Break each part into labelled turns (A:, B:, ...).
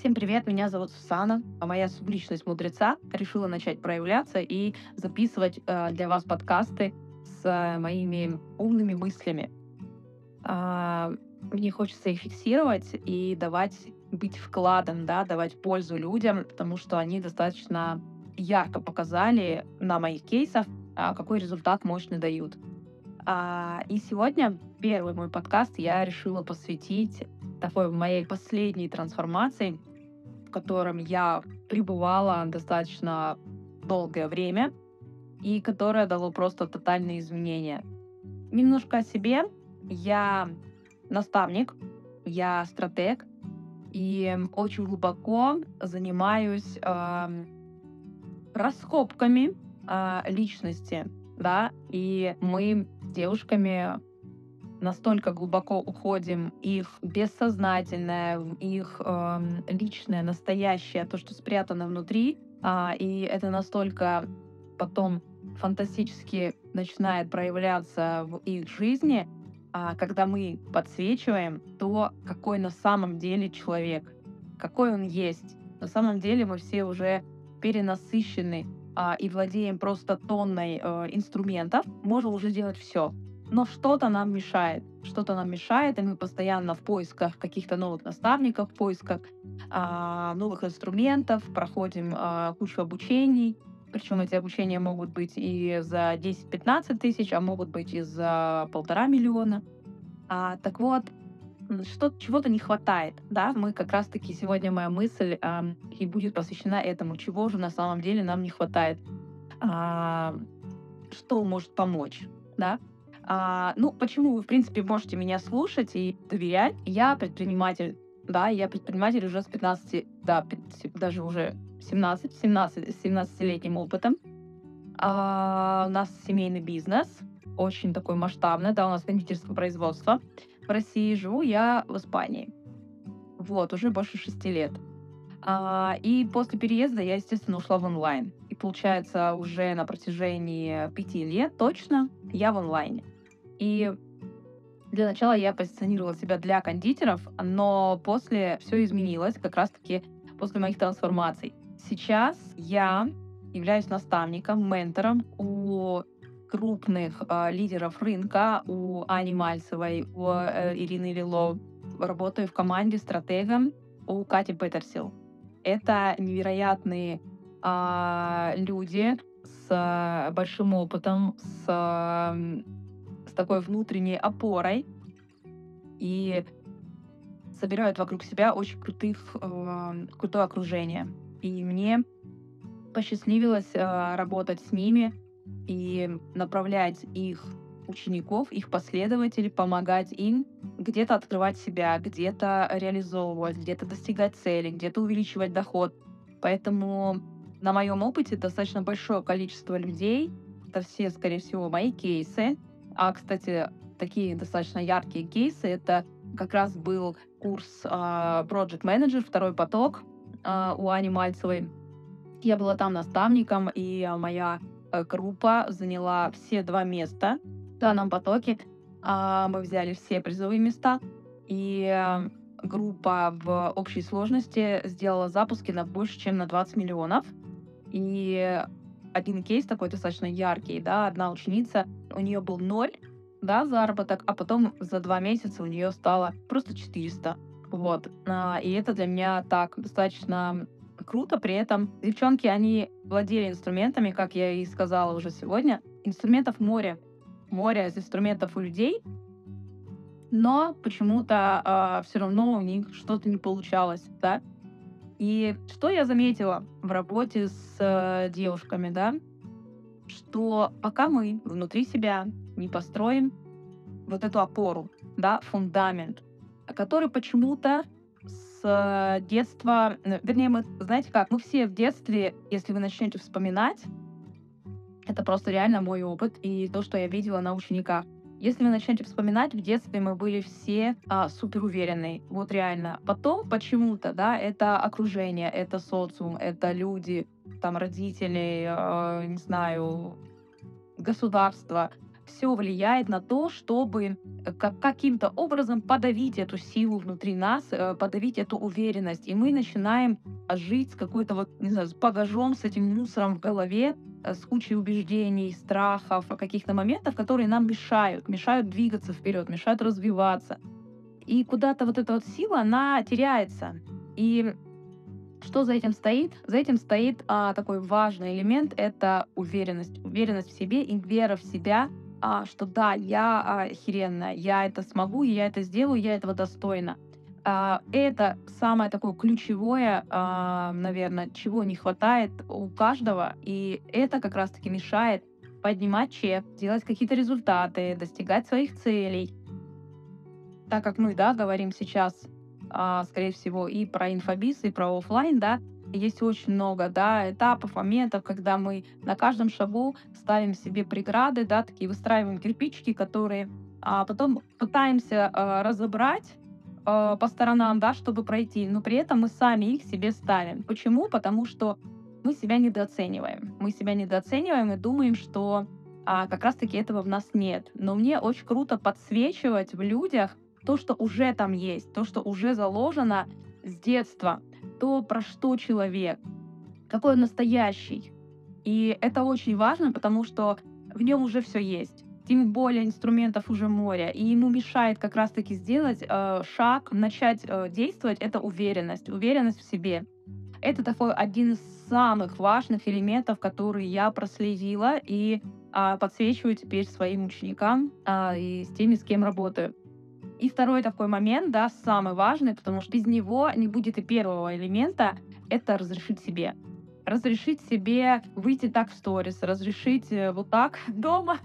A: Всем привет, меня зовут Сусана. А моя субличность мудреца решила начать проявляться и записывать э, для вас подкасты с э, моими умными мыслями. Э, мне хочется их фиксировать и давать быть вкладом, да, давать пользу людям, потому что они достаточно ярко показали на моих кейсах, э, какой результат мощный дают. А, и сегодня первый мой подкаст я решила посвятить такой моей последней трансформации, в котором я пребывала достаточно долгое время и которое дало просто тотальные изменения. Немножко о себе. Я наставник, я стратег и очень глубоко занимаюсь э, раскопками э, личности, да, и мы с девушками настолько глубоко уходим их бессознательное, их э, личное, настоящее, то, что спрятано внутри, а, и это настолько потом фантастически начинает проявляться в их жизни, а, когда мы подсвечиваем то, какой на самом деле человек, какой он есть. На самом деле мы все уже перенасыщены а, и владеем просто тонной а, инструментов, можем уже делать все но что-то нам мешает. Что-то нам мешает, и мы постоянно в поисках каких-то новых наставников, в поисках а, новых инструментов, проходим а, кучу обучений. Причем эти обучения могут быть и за 10-15 тысяч, а могут быть и за полтора миллиона. А, так вот, что чего-то не хватает, да, мы как раз-таки сегодня моя мысль а, и будет посвящена этому, чего же на самом деле нам не хватает, а, что может помочь, да, а, ну, почему вы, в принципе, можете меня слушать и доверять? Я предприниматель, да, я предприниматель уже с 15, да, даже уже 17, 17, 17-летним опытом. А, у нас семейный бизнес, очень такой масштабный, да, у нас кондитерское производство. В России живу я в Испании. Вот, уже больше шести лет. А, и после переезда я, естественно, ушла в онлайн. И получается, уже на протяжении пяти лет точно я в онлайне. И для начала я позиционировала себя для кондитеров, но после все изменилось, как раз-таки после моих трансформаций. Сейчас я являюсь наставником, ментором у крупных э, лидеров рынка, у Ани Мальцевой, у э, Ирины Лило. Работаю в команде стратегом у Кати Петерсил. Это невероятные э, люди с большим опытом, с такой внутренней опорой и собирают вокруг себя очень крутых, э, крутое окружение. И мне посчастливилось э, работать с ними и направлять их учеников, их последователей, помогать им где-то открывать себя, где-то реализовывать, где-то достигать цели, где-то увеличивать доход. Поэтому на моем опыте достаточно большое количество людей, это все, скорее всего, мои кейсы, а, кстати, такие достаточно яркие кейсы, это как раз был курс uh, Project Manager, второй поток uh, у Ани Мальцевой. Я была там наставником, и моя э, группа заняла все два места в данном потоке. Uh, мы взяли все призовые места, и uh, группа в общей сложности сделала запуски на больше, чем на 20 миллионов. И один кейс такой достаточно яркий, да, одна ученица, у нее был ноль, да, заработок, а потом за два месяца у нее стало просто 400. Вот. А, и это для меня так достаточно круто. При этом девчонки, они владели инструментами, как я и сказала уже сегодня. Инструментов море. Море из инструментов у людей. Но почему-то э, а, все равно у них что-то не получалось, да. И что я заметила в работе с э, девушками, да, что пока мы внутри себя не построим вот эту опору, да, фундамент, который почему-то с э, детства, э, вернее, мы, знаете как, мы все в детстве, если вы начнете вспоминать, это просто реально мой опыт и то, что я видела на учениках. Если вы начнете вспоминать, в детстве мы были все а, супер уверенные, вот реально. Потом почему-то, да, это окружение, это социум, это люди, там родители, э, не знаю, государство все влияет на то, чтобы э, каким-то образом подавить эту силу внутри нас, э, подавить эту уверенность. И мы начинаем жить с какой-то вот, не знаю, с багажом, с этим мусором в голове, с кучей убеждений, страхов, каких-то моментов, которые нам мешают, мешают двигаться вперед, мешают развиваться. И куда-то вот эта вот сила, она теряется. И что за этим стоит? За этим стоит а, такой важный элемент — это уверенность. Уверенность в себе и вера в себя, а, что да, я а, охеренная, я это смогу, я это сделаю, я этого достойна. А, это самое такое ключевое, а, наверное, чего не хватает у каждого, и это как раз-таки мешает поднимать чек, делать какие-то результаты, достигать своих целей. Так как мы, да, говорим сейчас а, скорее всего, и про инфобиз, и про офлайн, да, есть очень много, да, этапов, моментов, когда мы на каждом шагу ставим себе преграды, да, такие выстраиваем кирпичики, которые а потом пытаемся а, разобрать а, по сторонам, да, чтобы пройти, но при этом мы сами их себе ставим. Почему? Потому что мы себя недооцениваем. Мы себя недооцениваем и думаем, что а, как раз-таки этого в нас нет. Но мне очень круто подсвечивать в людях то, что уже там есть, то, что уже заложено с детства, то, про что человек, какой он настоящий. И это очень важно, потому что в нем уже все есть. Тем более инструментов уже море. И ему мешает как раз-таки сделать э, шаг, начать э, действовать, это уверенность, уверенность в себе. Это такой один из самых важных элементов, которые я проследила и а, подсвечиваю теперь своим ученикам а, и с теми, с кем работаю. И второй такой момент, да, самый важный, потому что без него не будет и первого элемента, это разрешить себе. Разрешить себе выйти так в сторис, разрешить э, вот так дома,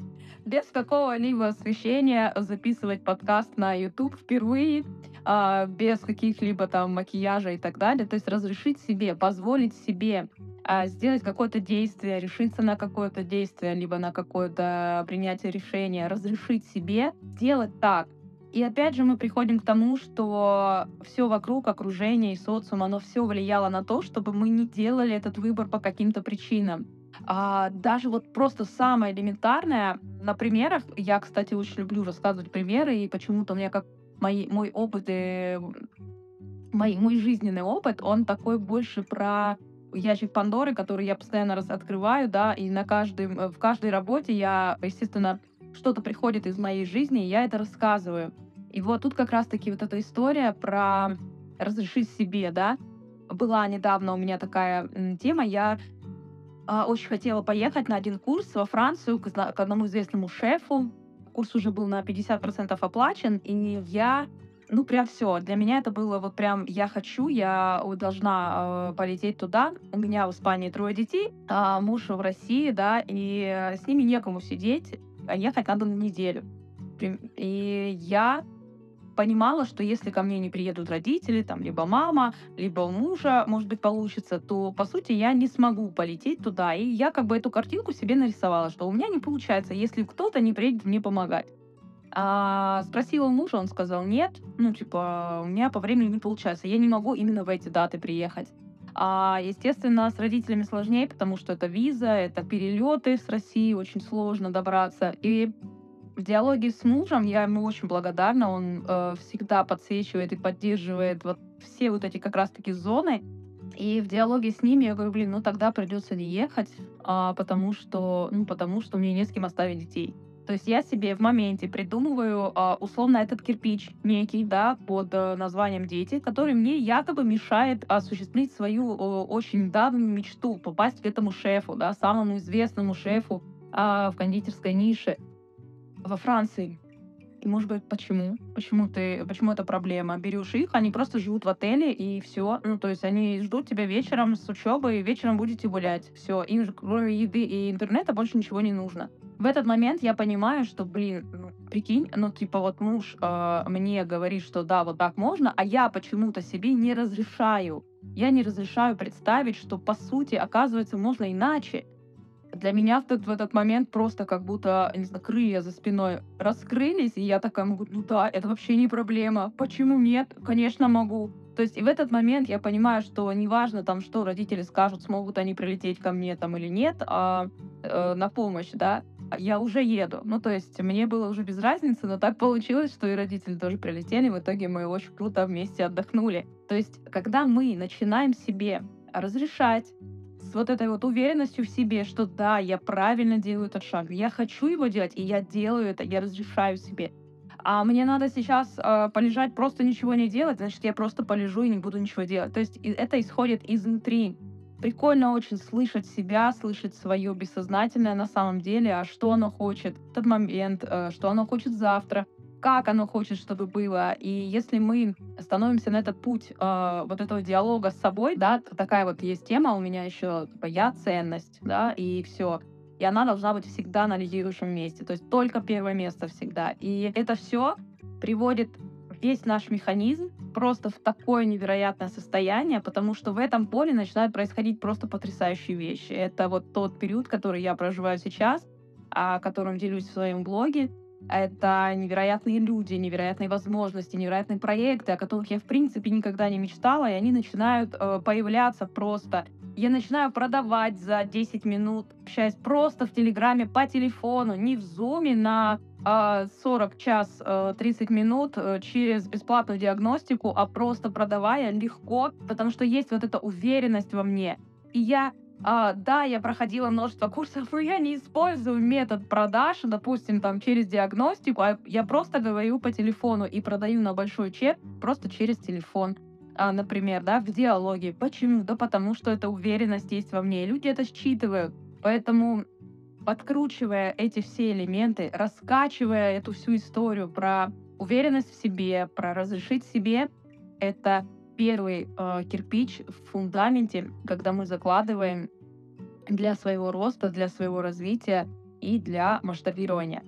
A: без какого-либо освещения записывать подкаст на YouTube впервые, а, без каких-либо там макияжа и так далее. То есть разрешить себе, позволить себе а, сделать какое-то действие, решиться на какое-то действие, либо на какое-то принятие решения, разрешить себе делать так, и опять же мы приходим к тому, что все вокруг, окружение и социум, оно все влияло на то, чтобы мы не делали этот выбор по каким-то причинам. А даже вот просто самое элементарное на примерах, я, кстати, очень люблю рассказывать примеры, и почему-то у меня как мои, мой опыт и мой, мой жизненный опыт, он такой больше про ящик Пандоры, который я постоянно раз открываю, да, и на каждой, в каждой работе я, естественно, что-то приходит из моей жизни, и я это рассказываю. И вот тут как раз-таки вот эта история про разрешить себе, да. Была недавно у меня такая тема, я э, очень хотела поехать на один курс во Францию к, к одному известному шефу. Курс уже был на 50% оплачен, и я ну, прям все. Для меня это было вот прям, я хочу, я должна э, полететь туда. У меня в Испании трое детей, а муж в России, да, и с ними некому сидеть, а ехать надо на неделю. И я понимала, что если ко мне не приедут родители, там, либо мама, либо мужа, может быть, получится, то, по сути, я не смогу полететь туда. И я как бы эту картинку себе нарисовала, что у меня не получается, если кто-то не приедет мне помогать. А спросила мужа, он сказал, нет, ну, типа, у меня по времени не получается, я не могу именно в эти даты приехать. А, естественно, с родителями сложнее, потому что это виза, это перелеты с России, очень сложно добраться. И в диалоге с мужем я ему очень благодарна. Он э, всегда подсвечивает и поддерживает вот все вот эти как раз-таки зоны. И в диалоге с ними я говорю, блин, ну тогда придется не ехать, а, потому что, ну потому что мне не с кем оставить детей. То есть я себе в моменте придумываю а, условно этот кирпич некий, да, под а, названием дети, который мне якобы мешает осуществить свою а, очень давнюю мечту попасть к этому шефу, да, самому известному шефу а, в кондитерской нише во Франции. И может быть, почему? Почему ты, почему это проблема? Берешь их, они просто живут в отеле и все. Ну, то есть они ждут тебя вечером с учебы, и вечером будете гулять. Все, им же кроме еды и интернета больше ничего не нужно. В этот момент я понимаю, что, блин, ну, прикинь, ну, типа, вот муж э, мне говорит, что да, вот так можно, а я почему-то себе не разрешаю. Я не разрешаю представить, что, по сути, оказывается, можно иначе для меня в этот, в этот момент просто как будто, не знаю, крылья за спиной раскрылись, и я такая могу, ну да, это вообще не проблема. Почему нет? Конечно, могу. То есть и в этот момент я понимаю, что неважно там, что родители скажут, смогут они прилететь ко мне там или нет, а, э, на помощь, да, я уже еду. Ну, то есть мне было уже без разницы, но так получилось, что и родители тоже прилетели. В итоге мы очень круто вместе отдохнули. То есть, когда мы начинаем себе разрешать вот этой вот уверенностью в себе, что да, я правильно делаю этот шаг, я хочу его делать, и я делаю это, я разрешаю себе. А мне надо сейчас э, полежать, просто ничего не делать, значит, я просто полежу и не буду ничего делать. То есть это исходит изнутри. Прикольно очень слышать себя, слышать свое бессознательное на самом деле, а что оно хочет в этот момент, э, что оно хочет завтра, как оно хочет, чтобы было. И если мы становимся на этот путь э, вот этого диалога с собой, да, такая вот есть тема у меня еще, типа, я ценность, да, и все. И она должна быть всегда на лидирующем месте, то есть только первое место всегда. И это все приводит весь наш механизм просто в такое невероятное состояние, потому что в этом поле начинают происходить просто потрясающие вещи. Это вот тот период, который я проживаю сейчас, о котором делюсь в своем блоге. Это невероятные люди, невероятные возможности, невероятные проекты, о которых я, в принципе, никогда не мечтала, и они начинают э, появляться просто. Я начинаю продавать за 10 минут, общаясь просто в Телеграме по телефону, не в Зуме на 40 а, час 30 э, минут э, через бесплатную диагностику, а просто продавая легко, потому что есть вот эта уверенность во мне. И я а, да, я проходила множество курсов, но я не использую метод продаж, допустим, там через диагностику, а я просто говорю по телефону и продаю на большой чек просто через телефон. А, например, да, в диалоге. Почему? Да потому что эта уверенность есть во мне. Люди это считывают. Поэтому подкручивая эти все элементы, раскачивая эту всю историю про уверенность в себе, про разрешить себе, это первый э, кирпич в фундаменте, когда мы закладываем для своего роста, для своего развития и для масштабирования.